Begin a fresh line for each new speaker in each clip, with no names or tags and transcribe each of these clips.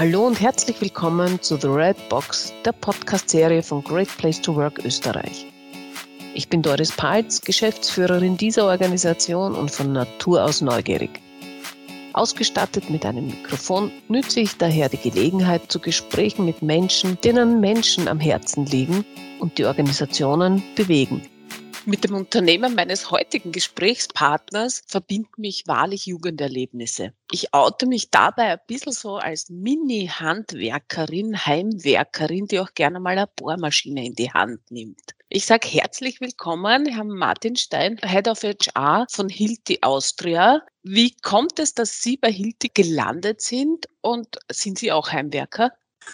Hallo und herzlich willkommen zu The Red Box, der Podcast-Serie von Great Place to Work Österreich. Ich bin Doris Palz, Geschäftsführerin dieser Organisation und von Natur aus neugierig. Ausgestattet mit einem Mikrofon nütze ich daher die Gelegenheit zu Gesprächen mit Menschen, denen Menschen am Herzen liegen und die Organisationen bewegen. Mit dem Unternehmen meines heutigen Gesprächspartners verbinden mich wahrlich Jugenderlebnisse. Ich oute mich dabei ein bisschen so als Mini-Handwerkerin, Heimwerkerin, die auch gerne mal eine Bohrmaschine in die Hand nimmt. Ich sage herzlich willkommen, Herr Martin Stein, Head of HR von Hilti Austria. Wie kommt es, dass Sie bei Hilti gelandet sind und sind Sie auch Heimwerker?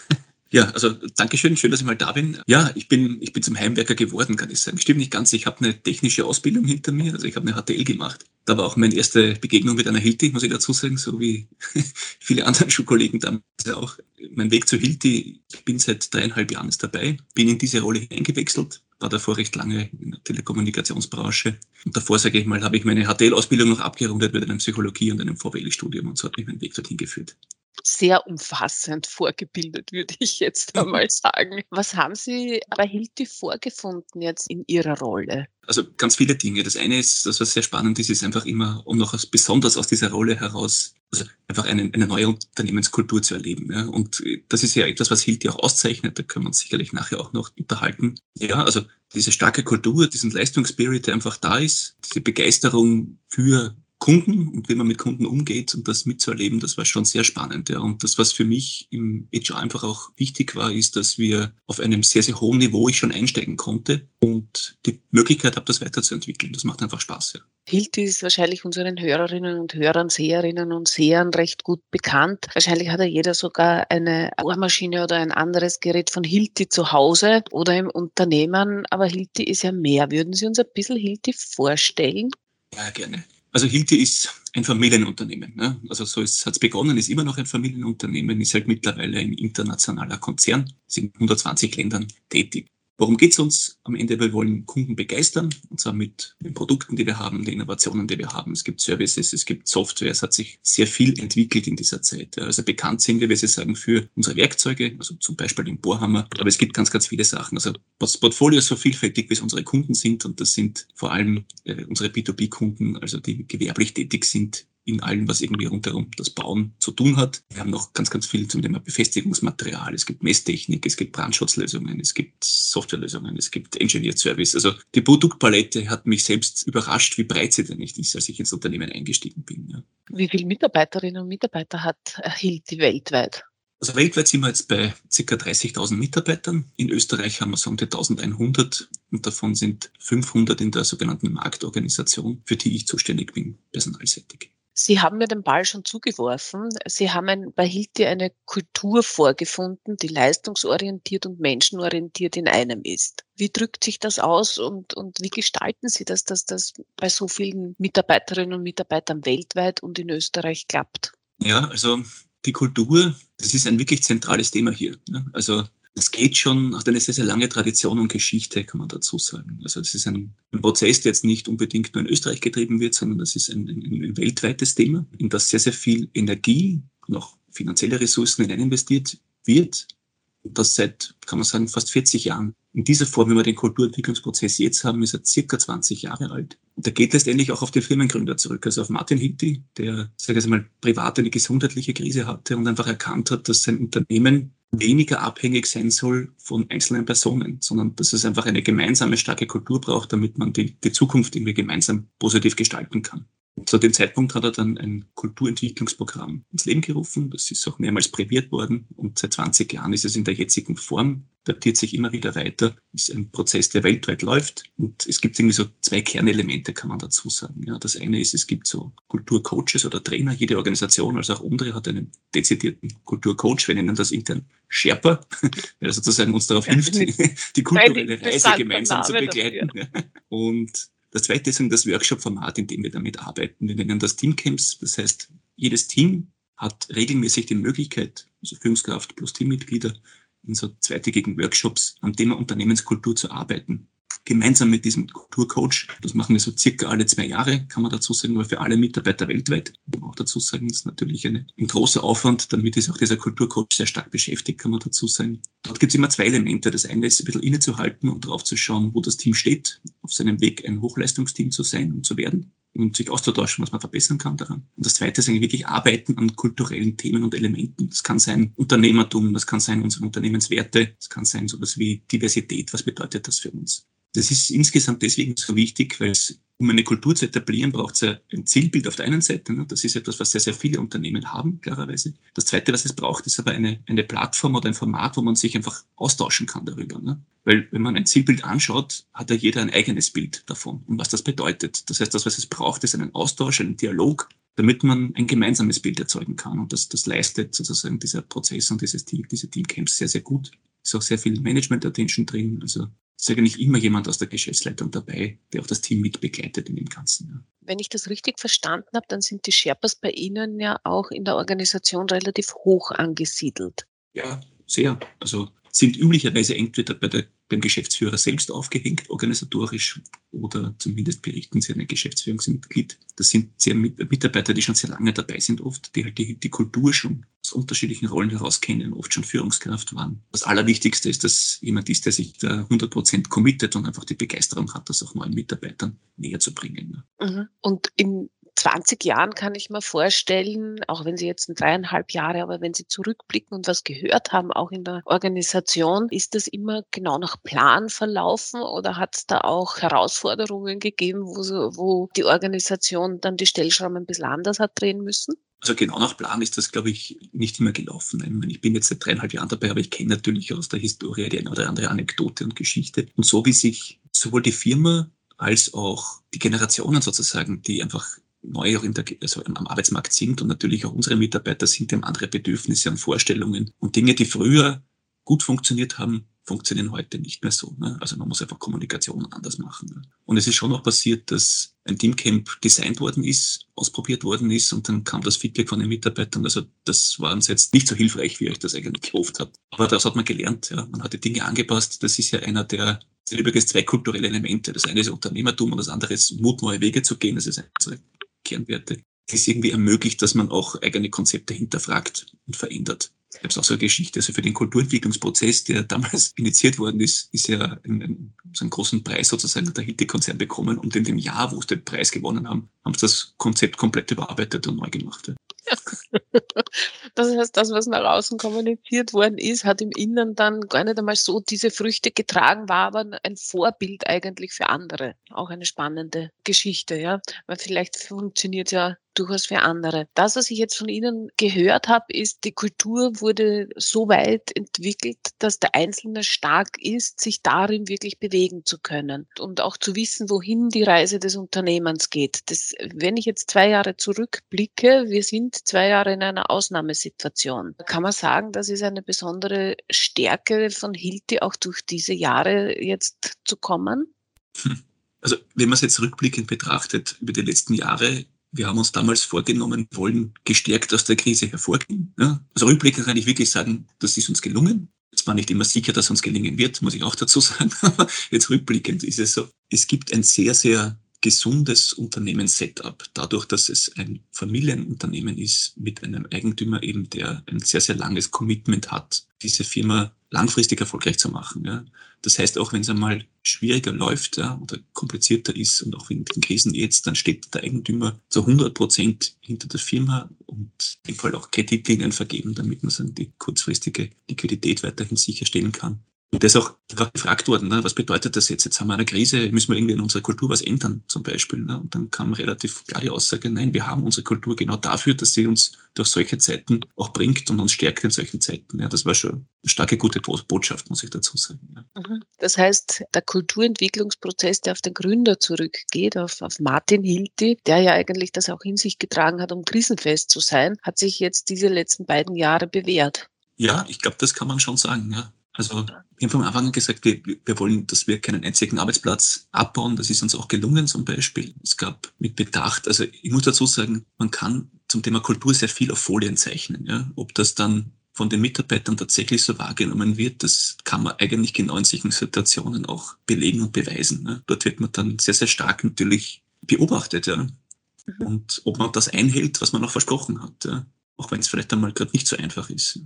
Ja, also Dankeschön, schön, dass ich mal da bin. Ja, ich bin, ich bin zum Heimwerker geworden, kann ich sagen. Stimmt nicht ganz, ich habe eine technische Ausbildung hinter mir, also ich habe eine HTL gemacht. Da war auch meine erste Begegnung mit einer Hilti, muss ich dazu sagen, so wie viele andere Schulkollegen damals auch. Mein Weg zu Hilti, ich bin seit dreieinhalb Jahren dabei, bin in diese Rolle eingewechselt, war davor recht lange in der Telekommunikationsbranche. Und davor, sage ich mal, habe ich meine HTL-Ausbildung noch abgerundet mit einem Psychologie- und einem VWL-Studium und so hat mich mein Weg dorthin geführt
sehr umfassend vorgebildet, würde ich jetzt mhm. einmal sagen. Was haben Sie bei Hilti vorgefunden jetzt in Ihrer Rolle?
Also ganz viele Dinge. Das eine ist, das was sehr spannend ist, ist einfach immer, um noch besonders aus dieser Rolle heraus, also einfach eine, eine neue Unternehmenskultur zu erleben. Ja. Und das ist ja etwas, was Hilti auch auszeichnet. Da können wir uns sicherlich nachher auch noch unterhalten. Ja, also diese starke Kultur, diesen Leistungsspirit, der einfach da ist, diese Begeisterung für Kunden und wie man mit Kunden umgeht und das mitzuerleben, das war schon sehr spannend. Ja. Und das, was für mich im HR einfach auch wichtig war, ist, dass wir auf einem sehr, sehr hohen Niveau ich schon einsteigen konnte und die Möglichkeit habe, das weiterzuentwickeln. Das macht einfach Spaß. Ja.
Hilti ist wahrscheinlich unseren Hörerinnen und Hörern, Seherinnen und Sehern recht gut bekannt. Wahrscheinlich hat ja jeder sogar eine Bohrmaschine oder ein anderes Gerät von Hilti zu Hause oder im Unternehmen. Aber Hilti ist ja mehr. Würden Sie uns ein bisschen Hilti vorstellen?
Ja, gerne. Also Hilti ist ein Familienunternehmen. Ne? Also so hat es begonnen, ist immer noch ein Familienunternehmen, ist halt mittlerweile ein internationaler Konzern, sind in 120 Ländern tätig. Worum geht es uns am Ende? Wir wollen Kunden begeistern, und zwar mit den Produkten, die wir haben, den Innovationen, die wir haben. Es gibt Services, es gibt Software, es hat sich sehr viel entwickelt in dieser Zeit. Also bekannt sind wir, wie Sie sagen, für unsere Werkzeuge, also zum Beispiel den Bohrhammer, aber es gibt ganz, ganz viele Sachen. Also das Portfolio ist so vielfältig, wie es unsere Kunden sind und das sind vor allem äh, unsere B2B-Kunden, also die gewerblich tätig sind in allem, was irgendwie rundherum das Bauen zu tun hat. Wir haben noch ganz, ganz viel zum Thema Befestigungsmaterial. Es gibt Messtechnik, es gibt Brandschutzlösungen, es gibt Softwarelösungen, es gibt Engineered Service. Also die Produktpalette hat mich selbst überrascht, wie breit sie denn nicht ist, als ich ins Unternehmen eingestiegen bin. Ja.
Wie viele Mitarbeiterinnen und Mitarbeiter hat Hilti weltweit?
Also weltweit sind wir jetzt bei ca. 30.000 Mitarbeitern. In Österreich haben wir so um die 1100 und davon sind 500 in der sogenannten Marktorganisation, für die ich zuständig bin, personalseitig.
Sie haben mir den Ball schon zugeworfen. Sie haben ein, bei Hilti eine Kultur vorgefunden, die leistungsorientiert und menschenorientiert in einem ist. Wie drückt sich das aus und, und wie gestalten Sie das, dass das bei so vielen Mitarbeiterinnen und Mitarbeitern weltweit und in Österreich klappt?
Ja, also die Kultur, das ist ein wirklich zentrales Thema hier. Ne? Also es geht schon, hat eine sehr, sehr lange Tradition und Geschichte, kann man dazu sagen. Also es ist ein, ein, Prozess, der jetzt nicht unbedingt nur in Österreich getrieben wird, sondern das ist ein, ein, ein weltweites Thema, in das sehr, sehr viel Energie auch finanzielle Ressourcen hinein investiert wird. Und das seit, kann man sagen, fast 40 Jahren. In dieser Form, wie wir den Kulturentwicklungsprozess jetzt haben, ist er circa 20 Jahre alt. Und der geht letztendlich auch auf den Firmengründer zurück, also auf Martin Hilti, der, sage ich mal, privat eine gesundheitliche Krise hatte und einfach erkannt hat, dass sein Unternehmen weniger abhängig sein soll von einzelnen Personen, sondern dass es einfach eine gemeinsame starke Kultur braucht, damit man die, die Zukunft irgendwie gemeinsam positiv gestalten kann. Zu dem Zeitpunkt hat er dann ein Kulturentwicklungsprogramm ins Leben gerufen. Das ist auch mehrmals prämiert worden und seit 20 Jahren ist es in der jetzigen Form, datiert sich immer wieder weiter, ist ein Prozess, der weltweit läuft. Und es gibt irgendwie so zwei Kernelemente, kann man dazu sagen. Ja, das eine ist, es gibt so Kulturcoaches oder Trainer. Jede Organisation, also auch unsere, hat einen dezidierten Kulturcoach. Wir nennen das intern Sherpa, der sozusagen uns darauf hilft, die kulturelle Reise gemeinsam zu begleiten. Und das zweite ist das Workshop-Format, in dem wir damit arbeiten. Wir nennen das Teamcamps. Das heißt, jedes Team hat regelmäßig die Möglichkeit, also Führungskraft plus Teammitglieder, in so zweitägigen Workshops am Thema Unternehmenskultur zu arbeiten. Gemeinsam mit diesem Kulturcoach. Das machen wir so circa alle zwei Jahre, kann man dazu sagen, aber für alle Mitarbeiter weltweit. Kann man auch dazu sagen, das ist natürlich eine, ein großer Aufwand. Damit ist auch dieser Kulturcoach sehr stark beschäftigt, kann man dazu sagen. Dort gibt es immer zwei Elemente. Das eine ist ein bisschen innezuhalten und darauf zu schauen, wo das Team steht, auf seinem Weg ein Hochleistungsteam zu sein und zu werden und sich auszutauschen, was man verbessern kann daran. Und das Zweite ist eigentlich wirklich Arbeiten an kulturellen Themen und Elementen. Das kann sein Unternehmertum, das kann sein unsere Unternehmenswerte, das kann sein sowas wie Diversität. Was bedeutet das für uns? Das ist insgesamt deswegen so wichtig, weil es, um eine Kultur zu etablieren, braucht es ein Zielbild auf der einen Seite. Ne? Das ist etwas, was sehr, sehr viele Unternehmen haben, klarerweise. Das Zweite, was es braucht, ist aber eine, eine Plattform oder ein Format, wo man sich einfach austauschen kann darüber. Ne? Weil wenn man ein Zielbild anschaut, hat ja jeder ein eigenes Bild davon und was das bedeutet. Das heißt, das, was es braucht, ist einen Austausch, einen Dialog, damit man ein gemeinsames Bild erzeugen kann. Und das, das leistet sozusagen dieser Prozess und dieses Team, diese Teamcamps sehr, sehr gut. Ist auch sehr viel Management-Attention drin. Also ist eigentlich immer jemand aus der Geschäftsleitung dabei, der auch das Team mit begleitet in dem Ganzen. Ja.
Wenn ich das richtig verstanden habe, dann sind die Sherpas bei Ihnen ja auch in der Organisation relativ hoch angesiedelt.
Ja, sehr. Also sind üblicherweise entweder bei der, beim Geschäftsführer selbst aufgehängt, organisatorisch, oder zumindest berichten sie an ein Geschäftsführungsmitglied. Das sind sehr Mitarbeiter, die schon sehr lange dabei sind, oft, die halt die, die Kultur schon aus unterschiedlichen Rollen heraus kennen, oft schon Führungskraft waren. Das Allerwichtigste ist, dass jemand ist, der sich da 100 Prozent committet und einfach die Begeisterung hat, das auch neuen Mitarbeitern näher zu bringen.
Mhm. Und im 20 Jahren kann ich mir vorstellen, auch wenn Sie jetzt in dreieinhalb Jahre, aber wenn Sie zurückblicken und was gehört haben, auch in der Organisation, ist das immer genau nach Plan verlaufen oder hat es da auch Herausforderungen gegeben, wo, wo die Organisation dann die Stellschrauben ein bisschen anders hat drehen müssen?
Also genau nach Plan ist das, glaube ich, nicht immer gelaufen. Ich bin jetzt seit dreieinhalb Jahren dabei, aber ich kenne natürlich aus der Historie die eine oder andere Anekdote und Geschichte. Und so wie sich sowohl die Firma als auch die Generationen sozusagen, die einfach neu also am Arbeitsmarkt sind und natürlich auch unsere Mitarbeiter sind, haben andere Bedürfnisse und Vorstellungen. Und Dinge, die früher gut funktioniert haben, funktionieren heute nicht mehr so. Ne? Also man muss einfach Kommunikation anders machen. Ne? Und es ist schon auch passiert, dass ein Teamcamp designt worden ist, ausprobiert worden ist und dann kam das Feedback von den Mitarbeitern. Also das war uns jetzt nicht so hilfreich, wie ich das eigentlich gehofft habe. Aber das hat man gelernt. Ja. Man hat die Dinge angepasst. Das ist ja einer der übrigens zwei kulturelle Elemente. Das eine ist Unternehmertum und das andere ist Mut, neue Wege zu gehen. Das ist unsere Kernwerte, es irgendwie ermöglicht, dass man auch eigene Konzepte hinterfragt und verändert. Ich habe auch so eine Geschichte, also für den Kulturentwicklungsprozess, der damals initiiert worden ist, ist ja ein, so einen großen Preis sozusagen der Hilti-Konzern bekommen und in dem Jahr, wo sie den Preis gewonnen haben, haben sie das Konzept komplett überarbeitet und neu gemacht.
Das heißt, das, was nach außen kommuniziert worden ist, hat im Inneren dann gar nicht einmal so diese Früchte getragen, war aber ein Vorbild eigentlich für andere. Auch eine spannende Geschichte, ja. Weil vielleicht funktioniert ja durchaus für andere. Das, was ich jetzt von Ihnen gehört habe, ist, die Kultur wurde so weit entwickelt, dass der Einzelne stark ist, sich darin wirklich bewegen zu können und auch zu wissen, wohin die Reise des Unternehmens geht. Das, wenn ich jetzt zwei Jahre zurückblicke, wir sind zwei Jahre in einer Ausnahmesituation. Kann man sagen, das ist eine besondere Stärke von Hilti, auch durch diese Jahre jetzt zu kommen?
Hm. Also wenn man es jetzt rückblickend betrachtet über die letzten Jahre, wir haben uns damals vorgenommen, wollen gestärkt aus der Krise hervorgehen. Ja? Also rückblickend kann ich wirklich sagen, das ist uns gelungen. Es war nicht immer sicher, dass uns gelingen wird, muss ich auch dazu sagen. Aber jetzt rückblickend ist es so, es gibt ein sehr, sehr gesundes Unternehmenssetup, dadurch, dass es ein Familienunternehmen ist mit einem Eigentümer eben, der ein sehr, sehr langes Commitment hat, diese Firma langfristig erfolgreich zu machen. Ja. Das heißt, auch wenn es einmal schwieriger läuft ja, oder komplizierter ist und auch in den Krisen jetzt, dann steht der Eigentümer zu 100 Prozent hinter der Firma und im Fall auch Kreditlinien vergeben, damit man dann die kurzfristige Liquidität weiterhin sicherstellen kann. Und das ist auch gefragt worden, ne? was bedeutet das jetzt? Jetzt haben wir eine Krise, müssen wir irgendwie in unserer Kultur was ändern, zum Beispiel. Ne? Und dann kam relativ klar die Aussage, nein, wir haben unsere Kultur genau dafür, dass sie uns durch solche Zeiten auch bringt und uns stärkt in solchen Zeiten. Ja, das war schon eine starke, gute Botschaft, muss ich dazu sagen. Ja.
Mhm. Das heißt, der Kulturentwicklungsprozess, der auf den Gründer zurückgeht, auf, auf Martin Hilti, der ja eigentlich das auch in sich getragen hat, um krisenfest zu sein, hat sich jetzt diese letzten beiden Jahre bewährt.
Ja, ich glaube, das kann man schon sagen. Ja. Also wir haben von Anfang an gesagt, wir, wir wollen, dass wir keinen einzigen Arbeitsplatz abbauen. Das ist uns auch gelungen zum Beispiel. Es gab mit Bedacht, also ich muss dazu sagen, man kann zum Thema Kultur sehr viel auf Folien zeichnen. Ja? Ob das dann von den Mitarbeitern tatsächlich so wahrgenommen wird, das kann man eigentlich genau in solchen Situationen auch belegen und beweisen. Ne? Dort wird man dann sehr, sehr stark natürlich beobachtet, ja. Mhm. Und ob man das einhält, was man noch versprochen hat. Ja auch wenn es vielleicht einmal gerade nicht so einfach ist.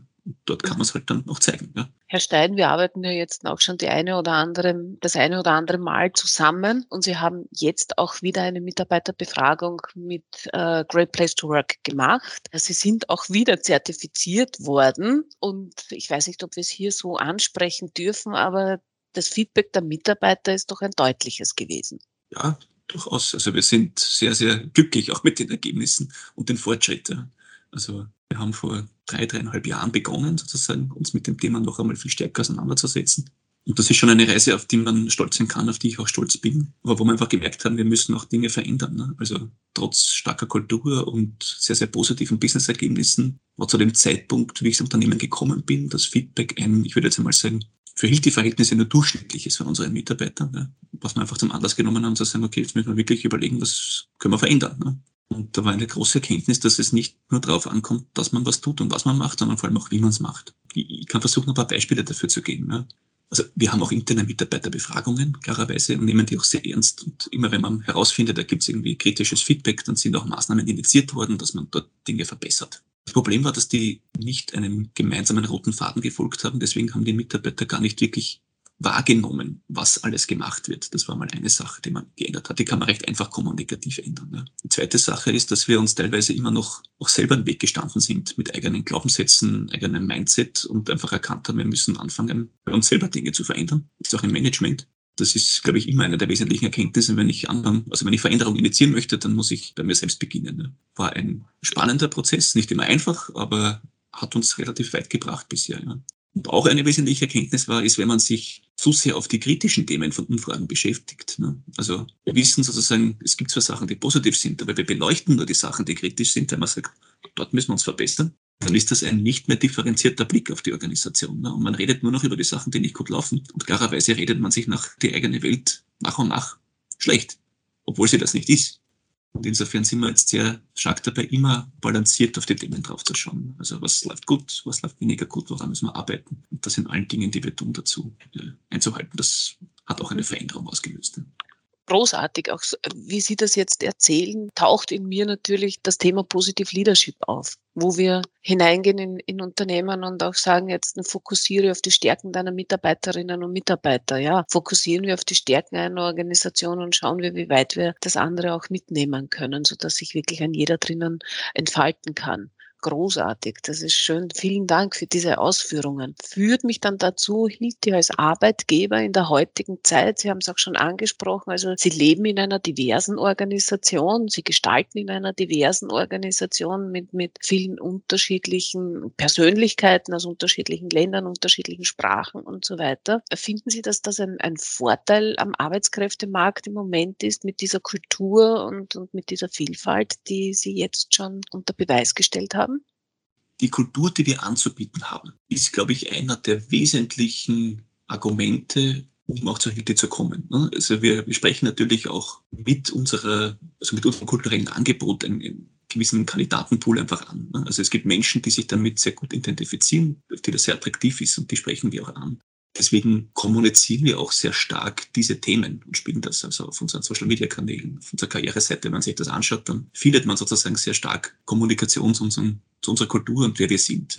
Dort kann man es halt dann noch zeigen. Ja.
Herr Stein, wir arbeiten ja jetzt auch schon die eine oder andere, das eine oder andere Mal zusammen und Sie haben jetzt auch wieder eine Mitarbeiterbefragung mit äh, Great Place to Work gemacht. Sie sind auch wieder zertifiziert worden und ich weiß nicht, ob wir es hier so ansprechen dürfen, aber das Feedback der Mitarbeiter ist doch ein deutliches gewesen.
Ja, durchaus. Also wir sind sehr, sehr glücklich auch mit den Ergebnissen und den Fortschritten. Also wir haben vor drei, dreieinhalb Jahren begonnen, sozusagen, uns mit dem Thema noch einmal viel stärker auseinanderzusetzen. Und das ist schon eine Reise, auf die man stolz sein kann, auf die ich auch stolz bin, aber wo wir einfach gemerkt haben, wir müssen auch Dinge verändern. Ne? Also trotz starker Kultur und sehr, sehr positiven Businessergebnissen war zu dem Zeitpunkt, wie ich ins Unternehmen gekommen bin, das Feedback ein, ich würde jetzt einmal sagen, für Hilti-Verhältnisse nur durchschnittliches von unseren Mitarbeitern, ne? was wir einfach zum Anlass genommen haben, zu sagen, okay, jetzt müssen wir wirklich überlegen, was können wir verändern. Ne? Und da war eine große Erkenntnis, dass es nicht nur darauf ankommt, dass man was tut und was man macht, sondern vor allem auch, wie man es macht. Ich kann versuchen, ein paar Beispiele dafür zu geben. Ja. Also wir haben auch interne Mitarbeiterbefragungen, klarerweise, und nehmen die auch sehr ernst. Und immer wenn man herausfindet, da gibt es irgendwie kritisches Feedback, dann sind auch Maßnahmen initiiert worden, dass man dort Dinge verbessert. Das Problem war, dass die nicht einem gemeinsamen roten Faden gefolgt haben. Deswegen haben die Mitarbeiter gar nicht wirklich wahrgenommen, was alles gemacht wird. Das war mal eine Sache, die man geändert hat. Die kann man recht einfach kommunikativ ändern. Ja. Die zweite Sache ist, dass wir uns teilweise immer noch auch selber einen Weg gestanden sind mit eigenen Glaubenssätzen, eigenem Mindset und einfach erkannt haben, wir müssen anfangen, bei uns selber Dinge zu verändern. Das ist auch im Management. Das ist, glaube ich, immer eine der wesentlichen Erkenntnisse. Wenn ich anderen, also wenn ich Veränderung initiieren möchte, dann muss ich bei mir selbst beginnen. Ja. War ein spannender Prozess, nicht immer einfach, aber hat uns relativ weit gebracht bisher. Ja. Und auch eine wesentliche Erkenntnis war, ist, wenn man sich zu sehr auf die kritischen Themen von Umfragen beschäftigt. Ne? Also wir wissen sozusagen, es gibt zwar Sachen, die positiv sind, aber wir beleuchten nur die Sachen, die kritisch sind, weil man sagt, dort müssen wir uns verbessern. Dann ist das ein nicht mehr differenzierter Blick auf die Organisation. Ne? Und man redet nur noch über die Sachen, die nicht gut laufen. Und klarerweise redet man sich nach die eigene Welt nach und nach schlecht, obwohl sie das nicht ist. Und insofern sind wir jetzt sehr stark dabei, immer balanciert auf die Themen drauf zu schauen. Also was läuft gut, was läuft weniger gut, woran müssen wir arbeiten. Und das in allen Dingen, die wir tun, dazu äh, einzuhalten. Das hat auch eine Veränderung ausgelöst
großartig. Auch wie Sie das jetzt erzählen, taucht in mir natürlich das Thema Positive Leadership auf, wo wir hineingehen in, in Unternehmen und auch sagen, jetzt fokussiere auf die Stärken deiner Mitarbeiterinnen und Mitarbeiter. Ja, fokussieren wir auf die Stärken einer Organisation und schauen wir, wie weit wir das andere auch mitnehmen können, sodass sich wirklich ein jeder drinnen entfalten kann großartig. Das ist schön. Vielen Dank für diese Ausführungen. Führt mich dann dazu, Hilti als Arbeitgeber in der heutigen Zeit, Sie haben es auch schon angesprochen, also Sie leben in einer diversen Organisation, Sie gestalten in einer diversen Organisation mit, mit vielen unterschiedlichen Persönlichkeiten aus unterschiedlichen Ländern, unterschiedlichen Sprachen und so weiter. Finden Sie, dass das ein, ein Vorteil am Arbeitskräftemarkt im Moment ist mit dieser Kultur und, und mit dieser Vielfalt, die Sie jetzt schon unter Beweis gestellt haben?
Die Kultur, die wir anzubieten haben, ist, glaube ich, einer der wesentlichen Argumente, um auch zur Hilfe zu kommen. Ne? Also wir, wir sprechen natürlich auch mit unserer, also mit unserem kulturellen Angebot einen, einen gewissen Kandidatenpool einfach an. Ne? Also es gibt Menschen, die sich damit sehr gut identifizieren, die das sehr attraktiv ist und die sprechen wir auch an. Deswegen kommunizieren wir auch sehr stark diese Themen und spielen das also auf unseren Social Media Kanälen, auf unserer Karriereseite. Wenn man sich das anschaut, dann findet man sozusagen sehr stark Kommunikation zu, unseren, zu unserer Kultur und wer wir sind.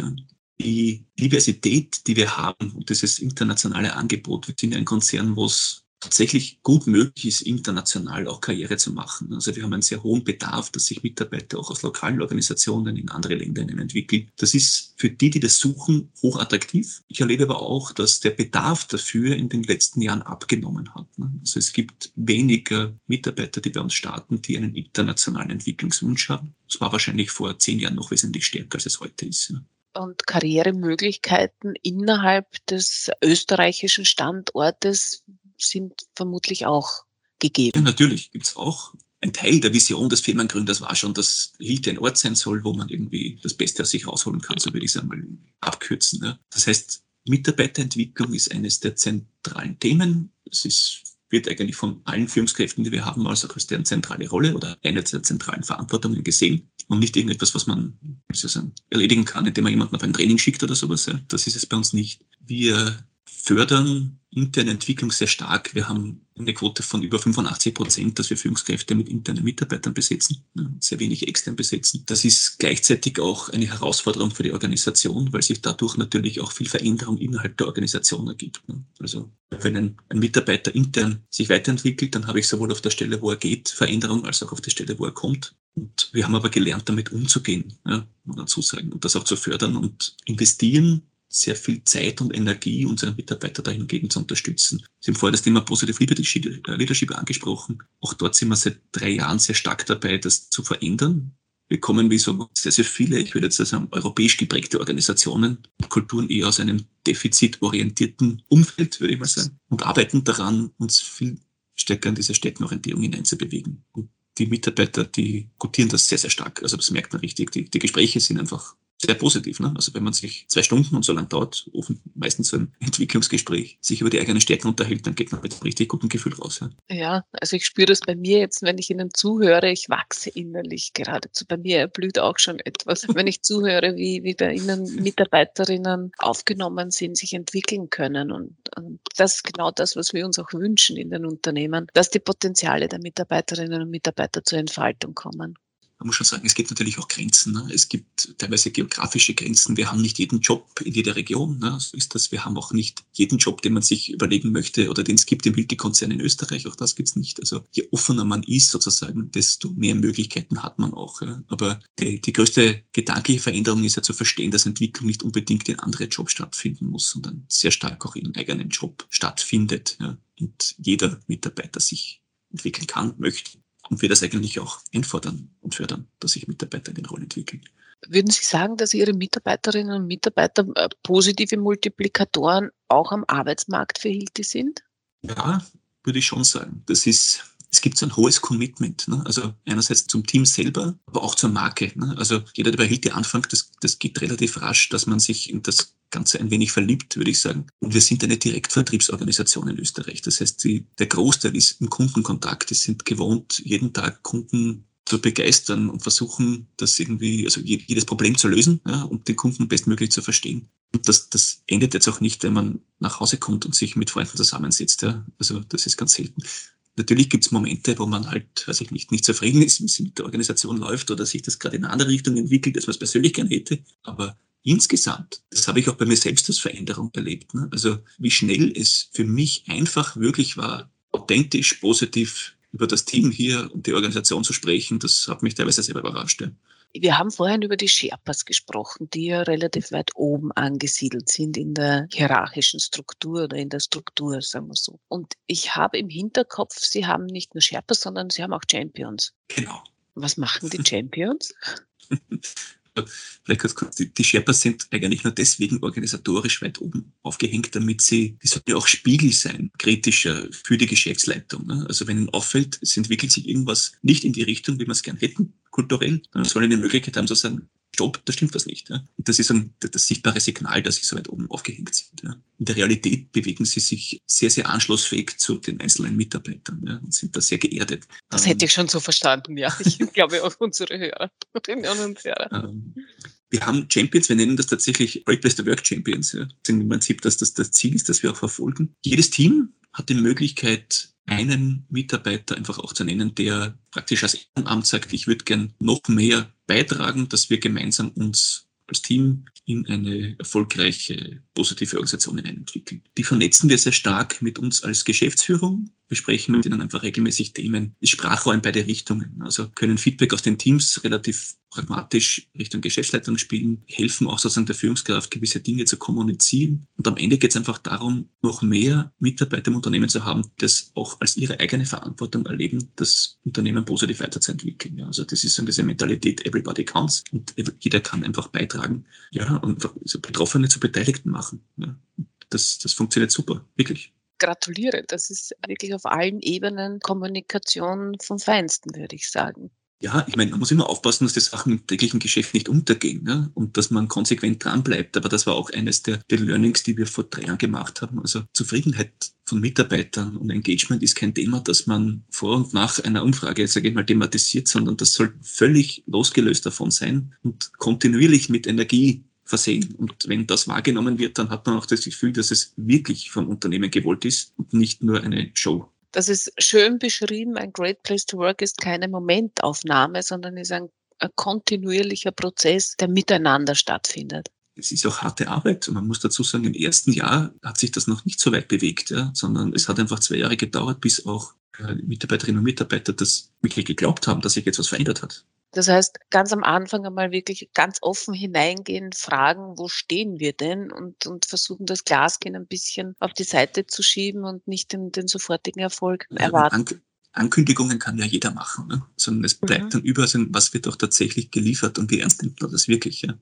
Die Diversität, die wir haben und dieses internationale Angebot, wir sind ein Konzern, wo es tatsächlich gut möglich ist, international auch Karriere zu machen. Also wir haben einen sehr hohen Bedarf, dass sich Mitarbeiter auch aus lokalen Organisationen in andere Länder entwickeln. Das ist für die, die das suchen, hochattraktiv. Ich erlebe aber auch, dass der Bedarf dafür in den letzten Jahren abgenommen hat. Also es gibt weniger Mitarbeiter, die bei uns starten, die einen internationalen Entwicklungswunsch haben. Das war wahrscheinlich vor zehn Jahren noch wesentlich stärker, als es heute ist
und Karrieremöglichkeiten innerhalb des österreichischen Standortes sind vermutlich auch gegeben.
Ja, natürlich gibt's auch. Ein Teil der Vision des Firmengründers war schon, dass Hilti ein Ort sein soll, wo man irgendwie das Beste aus sich rausholen kann, so würde ich es einmal abkürzen. Ja. Das heißt, Mitarbeiterentwicklung ist eines der zentralen Themen. Es ist, wird eigentlich von allen Führungskräften, die wir haben, als auch als deren zentrale Rolle oder eine der zentralen Verantwortungen gesehen. und nicht irgendetwas, was man sagen, erledigen kann, indem man jemanden auf ein Training schickt oder sowas. Das ist es bei uns nicht. Wir fördern interne Entwicklung sehr stark. Wir haben eine Quote von über 85 Prozent, dass wir Führungskräfte mit internen Mitarbeitern besetzen, sehr wenig extern besetzen. Das ist gleichzeitig auch eine Herausforderung für die Organisation, weil sich dadurch natürlich auch viel Veränderung innerhalb der Organisation ergibt. Also wenn ein, ein Mitarbeiter intern sich weiterentwickelt, dann habe ich sowohl auf der Stelle, wo er geht, Veränderung, als auch auf der Stelle, wo er kommt. Und wir haben aber gelernt, damit umzugehen, ja, muss man dazu sagen, und das auch zu fördern und investieren sehr viel Zeit und Energie, unsere Mitarbeiter dahingegen zu unterstützen. Sie haben vorher das Thema Positive Leadership äh, angesprochen. Auch dort sind wir seit drei Jahren sehr stark dabei, das zu verändern. Wir kommen, wie so sehr, sehr viele, ich würde jetzt sagen, europäisch geprägte Organisationen, Kulturen eher aus einem defizitorientierten Umfeld, würde ich mal sagen, und arbeiten daran, uns viel stärker in diese Steckenorientierung hineinzubewegen. Und die Mitarbeiter, die gutieren das sehr, sehr stark. Also das merkt man richtig. Die, die Gespräche sind einfach sehr positiv. Ne? Also wenn man sich zwei Stunden und so lang dauert, meistens so ein Entwicklungsgespräch, sich über die eigenen Stärken unterhält, dann geht man mit einem richtig guten Gefühl raus.
Ja, ja also ich spüre das bei mir jetzt, wenn ich Ihnen zuhöre, ich wachse innerlich geradezu. Bei mir erblüht auch schon etwas, wenn ich zuhöre, wie, wie bei Ihnen Mitarbeiterinnen aufgenommen sind, sich entwickeln können. Und, und das ist genau das, was wir uns auch wünschen in den Unternehmen, dass die Potenziale der Mitarbeiterinnen und Mitarbeiter zur Entfaltung kommen
man muss schon sagen, es gibt natürlich auch Grenzen. Ne? Es gibt teilweise geografische Grenzen. Wir haben nicht jeden Job in jeder Region. Ne? So ist das. Wir haben auch nicht jeden Job, den man sich überlegen möchte oder den es gibt im Multikonzern in Österreich. Auch das gibt's nicht. Also je offener man ist sozusagen, desto mehr Möglichkeiten hat man auch. Ja? Aber die, die größte gedankliche Veränderung ist ja zu verstehen, dass Entwicklung nicht unbedingt in andere Jobs stattfinden muss, sondern sehr stark auch im eigenen Job stattfindet. Ja? Und jeder Mitarbeiter sich entwickeln kann, möchte und wir das eigentlich auch einfordern und fördern, dass sich Mitarbeiter in den Rollen entwickeln.
Würden Sie sagen, dass Ihre Mitarbeiterinnen und Mitarbeiter äh, positive Multiplikatoren auch am Arbeitsmarkt für Hilti sind?
Ja, würde ich schon sagen. Das ist, es gibt so ein hohes Commitment. Ne? Also einerseits zum Team selber, aber auch zur Marke. Ne? Also jeder, der bei Hilti anfängt, das, das geht relativ rasch, dass man sich in das Ganze ein wenig verliebt, würde ich sagen. Und wir sind eine Direktvertriebsorganisation in Österreich. Das heißt, die, der Großteil ist im Kundenkontakt. Die sind gewohnt, jeden Tag Kunden zu begeistern und versuchen, das irgendwie, also jedes Problem zu lösen ja, und den Kunden bestmöglich zu verstehen. Und das, das endet jetzt auch nicht, wenn man nach Hause kommt und sich mit Freunden zusammensetzt. Ja. Also das ist ganz selten. Natürlich gibt es Momente, wo man halt, weiß ich nicht, nicht zufrieden ist, wie es mit der Organisation läuft oder sich das gerade in eine andere Richtung entwickelt, als man es persönlich gern hätte. Aber insgesamt, das habe ich auch bei mir selbst als Veränderung erlebt. Ne? Also wie schnell es für mich einfach wirklich war, authentisch, positiv über das Team hier und die Organisation zu sprechen, das hat mich teilweise selber überrascht. Ja.
Wir haben vorhin über die Sherpas gesprochen, die ja relativ weit oben angesiedelt sind in der hierarchischen Struktur oder in der Struktur, sagen wir so. Und ich habe im Hinterkopf, sie haben nicht nur Sherpas, sondern sie haben auch Champions.
Genau.
Was machen die Champions?
vielleicht ganz kurz, die, die Sherpas sind eigentlich nur deswegen organisatorisch weit oben aufgehängt, damit sie, die sollen ja auch Spiegel sein, kritischer für die Geschäftsleitung. Ne? Also wenn ihnen auffällt, es entwickelt sich irgendwas nicht in die Richtung, wie wir es gern hätten, kulturell, dann sollen die Möglichkeit haben zu sagen, stopp, da stimmt was nicht. Ja. Und das ist ein, das sichtbare Signal, dass sie so weit oben aufgehängt sind. Ja. In der Realität bewegen sie sich sehr, sehr anschlussfähig zu den einzelnen Mitarbeitern ja, und sind da sehr geerdet.
Das hätte ich schon so verstanden, ja. Ich glaube auch unsere Hörerinnen und Hörer.
Ähm, wir haben Champions, wir nennen das tatsächlich Great Place to Work Champions. Ja. Das ist im Prinzip, dass das das Ziel ist, das wir auch verfolgen. Jedes Team hat die Möglichkeit, einen Mitarbeiter einfach auch zu nennen, der praktisch als Ehrenamt sagt, ich würde gern noch mehr beitragen, dass wir gemeinsam uns als Team in eine erfolgreiche, positive Organisation hineinentwickeln. Die vernetzen wir sehr stark mit uns als Geschäftsführung, besprechen mit ihnen einfach regelmäßig Themen, ist Sprachraum in beide Richtungen. Also können Feedback aus den Teams relativ pragmatisch Richtung Geschäftsleitung spielen, helfen auch sozusagen der Führungskraft, gewisse Dinge zu kommunizieren. Und am Ende geht es einfach darum, noch mehr Mitarbeiter im Unternehmen zu haben, das auch als ihre eigene Verantwortung erleben, das Unternehmen positiv weiterzuentwickeln. Ja, also das ist so diese Mentalität, everybody counts und jeder kann einfach beitragen ja, und Betroffene zu Beteiligten machen. Ja. Das, das funktioniert super, wirklich
gratuliere. Das ist wirklich auf allen Ebenen Kommunikation vom Feinsten, würde ich sagen.
Ja, ich meine, man muss immer aufpassen, dass die Sachen im täglichen Geschäft nicht untergehen ne? und dass man konsequent dran bleibt. Aber das war auch eines der, der Learnings, die wir vor drei Jahren gemacht haben. Also Zufriedenheit von Mitarbeitern und Engagement ist kein Thema, das man vor und nach einer Umfrage, sage ich mal, thematisiert, sondern das soll völlig losgelöst davon sein und kontinuierlich mit Energie versehen. Und wenn das wahrgenommen wird, dann hat man auch das Gefühl, dass es wirklich vom Unternehmen gewollt ist und nicht nur eine Show.
Das ist schön beschrieben. Ein Great Place to Work ist keine Momentaufnahme, sondern ist ein, ein kontinuierlicher Prozess, der miteinander stattfindet.
Es ist auch harte Arbeit. Und man muss dazu sagen, im ersten Jahr hat sich das noch nicht so weit bewegt, ja, sondern es hat einfach zwei Jahre gedauert, bis auch Mitarbeiterinnen und Mitarbeiter das wirklich geglaubt haben, dass sich jetzt was verändert hat.
Das heißt, ganz am Anfang einmal wirklich ganz offen hineingehen, fragen, wo stehen wir denn und, und versuchen, das Glaskin ein bisschen auf die Seite zu schieben und nicht den, den sofortigen Erfolg ja, erwarten.
Ankündigungen kann ja jeder machen, ne? sondern es bleibt mhm. dann über, was wird auch tatsächlich geliefert und wie ernst nimmt man das wirklich. Ja.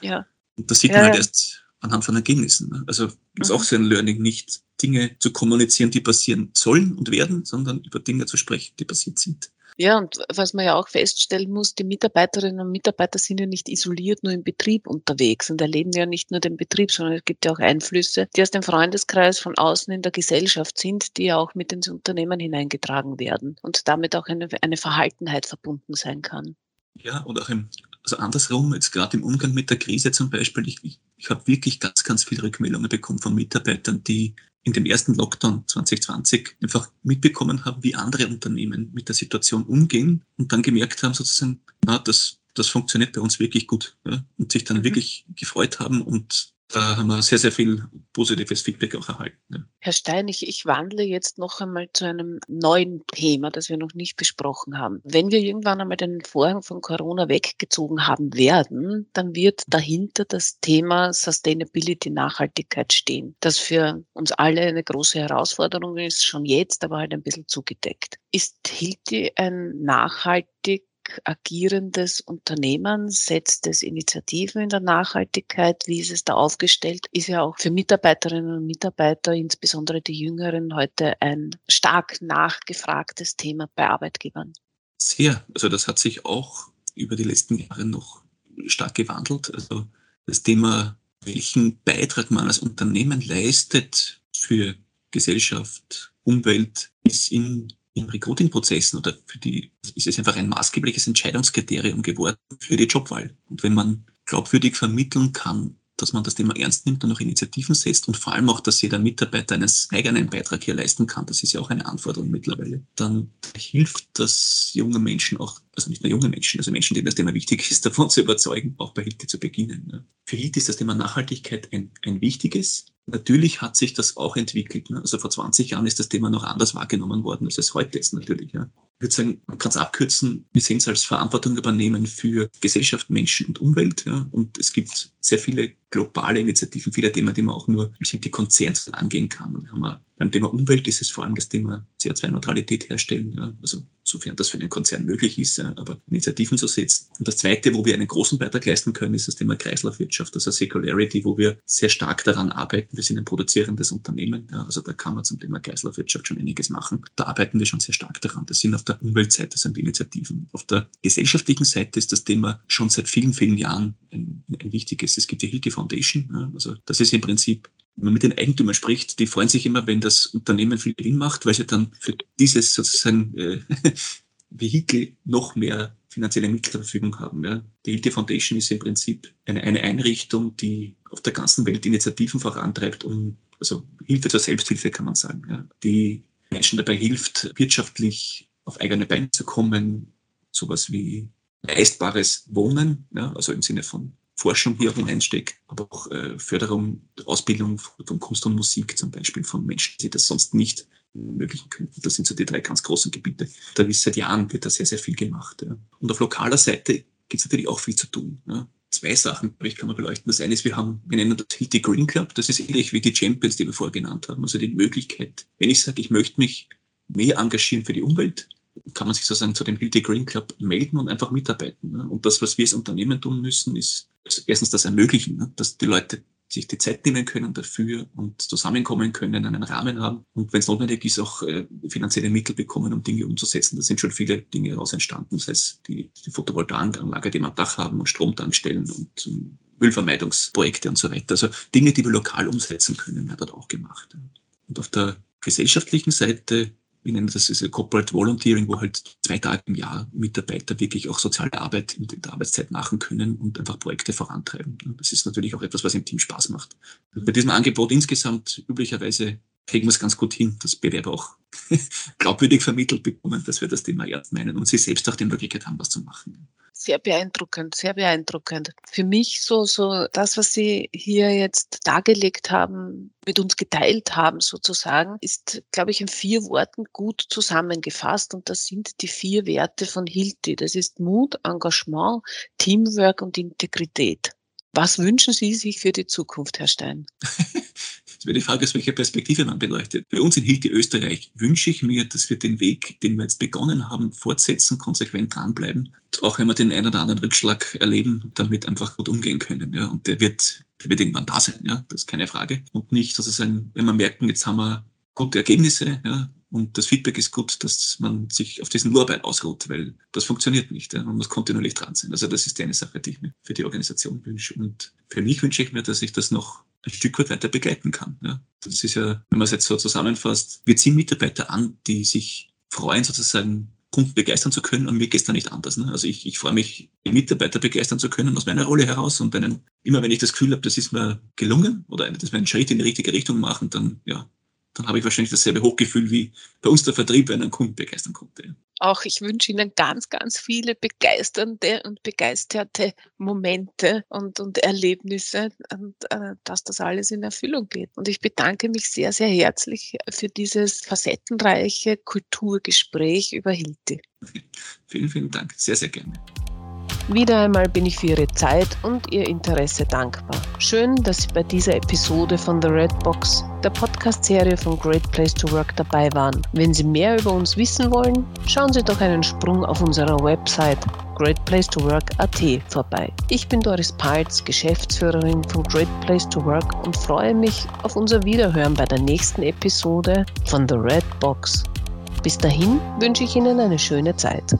ja.
Und das sieht ja, man halt ja. erst anhand von Ergebnissen. Ne? Also ist mhm. auch so ein Learning, nicht Dinge zu kommunizieren, die passieren sollen und werden, sondern über Dinge zu sprechen, die passiert sind.
Ja, und was man ja auch feststellen muss, die Mitarbeiterinnen und Mitarbeiter sind ja nicht isoliert nur im Betrieb unterwegs und erleben ja nicht nur den Betrieb, sondern es gibt ja auch Einflüsse, die aus dem Freundeskreis von außen in der Gesellschaft sind, die ja auch mit ins Unternehmen hineingetragen werden und damit auch eine, eine Verhaltenheit verbunden sein kann.
Ja, und auch im, also andersrum, jetzt gerade im Umgang mit der Krise zum Beispiel, ich, ich, ich habe wirklich ganz, ganz viele Rückmeldungen bekommen von Mitarbeitern, die in dem ersten Lockdown 2020 einfach mitbekommen haben, wie andere Unternehmen mit der Situation umgehen und dann gemerkt haben sozusagen, na, das, das funktioniert bei uns wirklich gut ja, und sich dann mhm. wirklich gefreut haben und da haben wir sehr, sehr viel positives Feedback auch erhalten. Ja.
Herr Stein, ich, ich wandle jetzt noch einmal zu einem neuen Thema, das wir noch nicht besprochen haben. Wenn wir irgendwann einmal den Vorhang von Corona weggezogen haben werden, dann wird dahinter das Thema Sustainability, Nachhaltigkeit stehen, das für uns alle eine große Herausforderung ist, schon jetzt, aber halt ein bisschen zugedeckt. Ist Hilti ein nachhaltig agierendes Unternehmen? Setzt es Initiativen in der Nachhaltigkeit? Wie ist es da aufgestellt? Ist ja auch für Mitarbeiterinnen und Mitarbeiter, insbesondere die Jüngeren, heute ein stark nachgefragtes Thema bei Arbeitgebern.
Sehr. Also das hat sich auch über die letzten Jahre noch stark gewandelt. Also das Thema, welchen Beitrag man als Unternehmen leistet für Gesellschaft, Umwelt, ist in in Recruiting-Prozessen oder für die, ist es einfach ein maßgebliches Entscheidungskriterium geworden für die Jobwahl. Und wenn man glaubwürdig vermitteln kann, dass man das Thema ernst nimmt und auch Initiativen setzt und vor allem auch, dass jeder Mitarbeiter einen eigenen Beitrag hier leisten kann, das ist ja auch eine Anforderung mittlerweile, dann hilft das junge Menschen auch, also nicht nur junge Menschen, also Menschen, denen das Thema wichtig ist, davon zu überzeugen, auch bei Hilti zu beginnen. Für Hilti ist das Thema Nachhaltigkeit ein, ein wichtiges, Natürlich hat sich das auch entwickelt. Ne? Also vor 20 Jahren ist das Thema noch anders wahrgenommen worden, als es heute ist natürlich. Ja. Ich würde sagen, man kann es abkürzen, wir sehen es als Verantwortung übernehmen für Gesellschaft, Menschen und Umwelt. Ja. Und es gibt sehr viele globale Initiativen, viele Themen, die man auch nur mit die Konzerns angehen kann. Und haben beim Thema Umwelt ist es vor allem das Thema CO2-Neutralität herstellen. Ja. Also sofern das für den Konzern möglich ist, aber Initiativen zu setzen. Und das Zweite, wo wir einen großen Beitrag leisten können, ist das Thema Kreislaufwirtschaft, also Circularity, wo wir sehr stark daran arbeiten. Wir sind ein produzierendes Unternehmen, also da kann man zum Thema Kreislaufwirtschaft schon einiges machen. Da arbeiten wir schon sehr stark daran. Das sind auf der Umweltseite sind Initiativen. Auf der gesellschaftlichen Seite ist das Thema schon seit vielen, vielen Jahren ein, ein wichtiges. Es gibt die Hilke Foundation, also das ist im Prinzip wenn man mit den Eigentümern spricht, die freuen sich immer, wenn das Unternehmen viel Gewinn macht, weil sie dann für dieses sozusagen äh, Vehikel noch mehr finanzielle Mittel zur Verfügung haben. Ja. Die Hilti Foundation ist im Prinzip eine, eine Einrichtung, die auf der ganzen Welt Initiativen vorantreibt, um also Hilfe zur Selbsthilfe kann man sagen, ja, die Menschen dabei hilft, wirtschaftlich auf eigene Beine zu kommen, sowas wie leistbares Wohnen, ja, also im Sinne von Forschung hier hineinsteckt, aber auch äh, Förderung, Ausbildung von Kunst und Musik zum Beispiel von Menschen, die das sonst nicht ermöglichen könnten. Das sind so die drei ganz großen Gebiete. Da ist seit Jahren wird da sehr, sehr viel gemacht. Ja. Und auf lokaler Seite gibt es natürlich auch viel zu tun. Ja. Zwei Sachen, ich kann man beleuchten. Das eine ist, wir haben, wir nennen das Hilti Green Club. Das ist ähnlich wie die Champions, die wir vorher genannt haben. Also die Möglichkeit, wenn ich sage, ich möchte mich mehr engagieren für die Umwelt, kann man sich sozusagen zu dem Hilti Green Club melden und einfach mitarbeiten. Ne? Und das, was wir als Unternehmen tun müssen, ist erstens das ermöglichen, ne? dass die Leute sich die Zeit nehmen können dafür und zusammenkommen können, einen Rahmen haben und wenn es notwendig ist, auch äh, finanzielle Mittel bekommen, um Dinge umzusetzen. Da sind schon viele Dinge daraus entstanden, sei es die, die Photovoltaikanlage, die wir am Dach haben und Stromtankstellen und um, Müllvermeidungsprojekte und so weiter. Also Dinge, die wir lokal umsetzen können, wird dort auch gemacht. Und auf der gesellschaftlichen Seite wir nennen das ist Corporate Volunteering, wo halt zwei Tage im Jahr Mitarbeiter wirklich auch soziale Arbeit in der Arbeitszeit machen können und einfach Projekte vorantreiben. Das ist natürlich auch etwas, was im Team Spaß macht. Bei diesem Angebot insgesamt üblicherweise kriegen wir es ganz gut hin, dass Bewerber auch glaubwürdig vermittelt bekommen, dass wir das Thema ernst meinen und sie selbst auch die Möglichkeit haben, was zu machen.
Sehr beeindruckend, sehr beeindruckend. Für mich so, so das, was Sie hier jetzt dargelegt haben, mit uns geteilt haben sozusagen, ist, glaube ich, in vier Worten gut zusammengefasst. Und das sind die vier Werte von Hilti. Das ist Mut, Engagement, Teamwork und Integrität. Was wünschen Sie sich für die Zukunft, Herr Stein?
wäre die Frage, aus welcher Perspektive man beleuchtet. Bei uns in Hilti Österreich wünsche ich mir, dass wir den Weg, den wir jetzt begonnen haben, fortsetzen, konsequent dranbleiben. Auch wenn wir den einen oder anderen Rückschlag erleben, damit einfach gut umgehen können. Ja. Und der wird, der wird irgendwann da sein, ja. Das ist keine Frage. Und nicht sozusagen, wenn wir merken, jetzt haben wir gute Ergebnisse, ja, und das Feedback ist gut, dass man sich auf diesen Lorbein ausruht, weil das funktioniert nicht. Ja. Man muss kontinuierlich dran sein. Also das ist eine Sache, die ich mir für die Organisation wünsche. Und für mich wünsche ich mir, dass ich das noch ein Stück weit weiter begleiten kann. Ja. Das ist ja, wenn man es jetzt so zusammenfasst, wir ziehen Mitarbeiter an, die sich freuen, sozusagen Kunden begeistern zu können und mir geht es da nicht anders. Ne? Also ich, ich freue mich, die Mitarbeiter begeistern zu können aus meiner Rolle heraus und wenn, immer wenn ich das Gefühl habe, das ist mir gelungen oder dass wir einen Schritt in die richtige Richtung machen, dann ja, dann habe ich wahrscheinlich dasselbe Hochgefühl wie bei uns der Vertrieb, wenn ein Kunden begeistern konnte.
Auch ich wünsche Ihnen ganz, ganz viele begeisternde und begeisterte Momente und, und Erlebnisse und äh, dass das alles in Erfüllung geht. Und ich bedanke mich sehr, sehr herzlich für dieses facettenreiche Kulturgespräch über Hilti.
vielen, vielen Dank. Sehr, sehr gerne.
Wieder einmal bin ich für Ihre Zeit und Ihr Interesse dankbar. Schön, dass Sie bei dieser Episode von The Red Box, der Podcast-Serie von Great Place to Work, dabei waren. Wenn Sie mehr über uns wissen wollen, schauen Sie doch einen Sprung auf unserer Website greatplacetowork.at vorbei. Ich bin Doris Paltz, Geschäftsführerin von Great Place to Work und freue mich auf unser Wiederhören bei der nächsten Episode von The Red Box. Bis dahin wünsche ich Ihnen eine schöne Zeit.